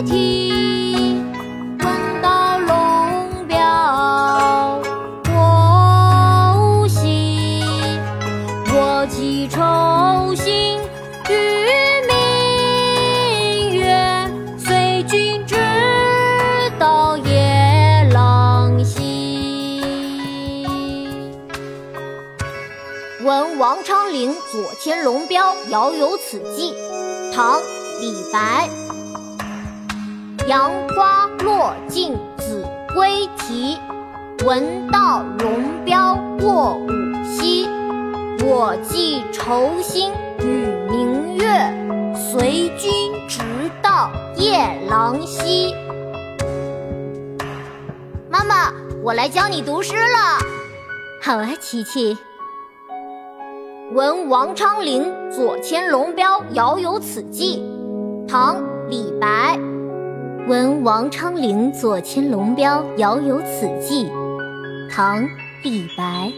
闻道龙标过五溪我寄愁心与明月随君直到夜郎西闻王昌龄左迁龙标遥有此寄唐李白。杨花落尽子规啼，闻道龙标过五溪。我寄愁心与明月，随君直到夜郎西。妈妈，我来教你读诗了。好啊，琪琪。闻王昌龄左迁龙标，遥有此寄。唐·李白。闻王昌龄左迁龙标，遥有此寄。唐·李白。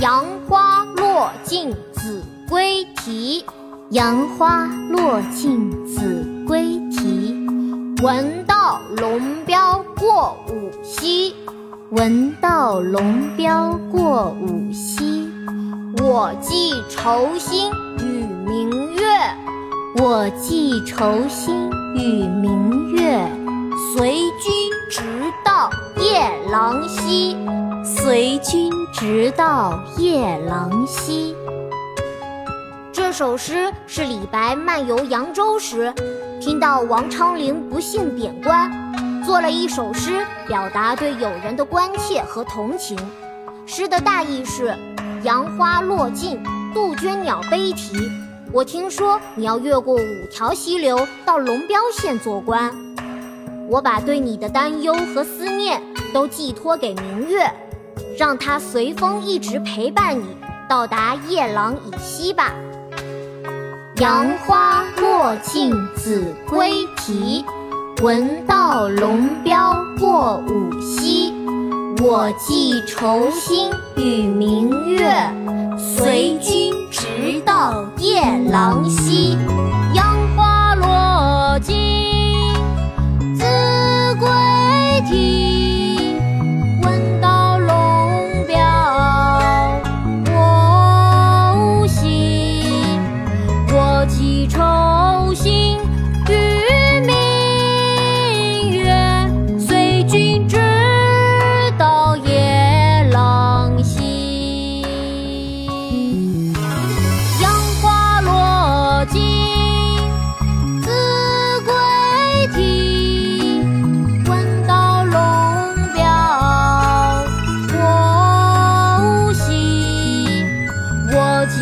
杨花落尽子规啼，杨花落尽子规啼。闻道龙标过五溪，闻道龙标过五溪。我寄愁心与，我寄愁心与明月。随君直到夜郎西，随君直到夜郎西。这首诗是李白漫游扬州时，听到王昌龄不幸贬官，做了一首诗，表达对友人的关切和同情。诗的大意是。杨花落尽，杜鹃鸟悲啼。我听说你要越过五条溪流到龙标县做官，我把对你的担忧和思念都寄托给明月，让它随风一直陪伴你到达夜郎以西吧。杨花落尽子规啼，闻道龙标过五溪。我寄愁心与明月，随君郎西。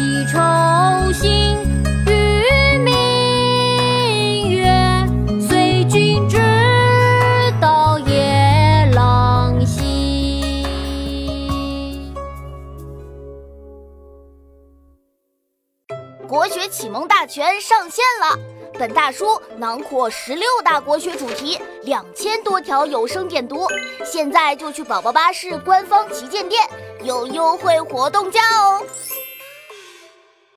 寄愁心与明月，随君直到夜郎西。国学启蒙大全上线了，本大书囊括十六大国学主题，两千多条有声点读，现在就去宝宝巴士官方旗舰店，有优惠活动价哦。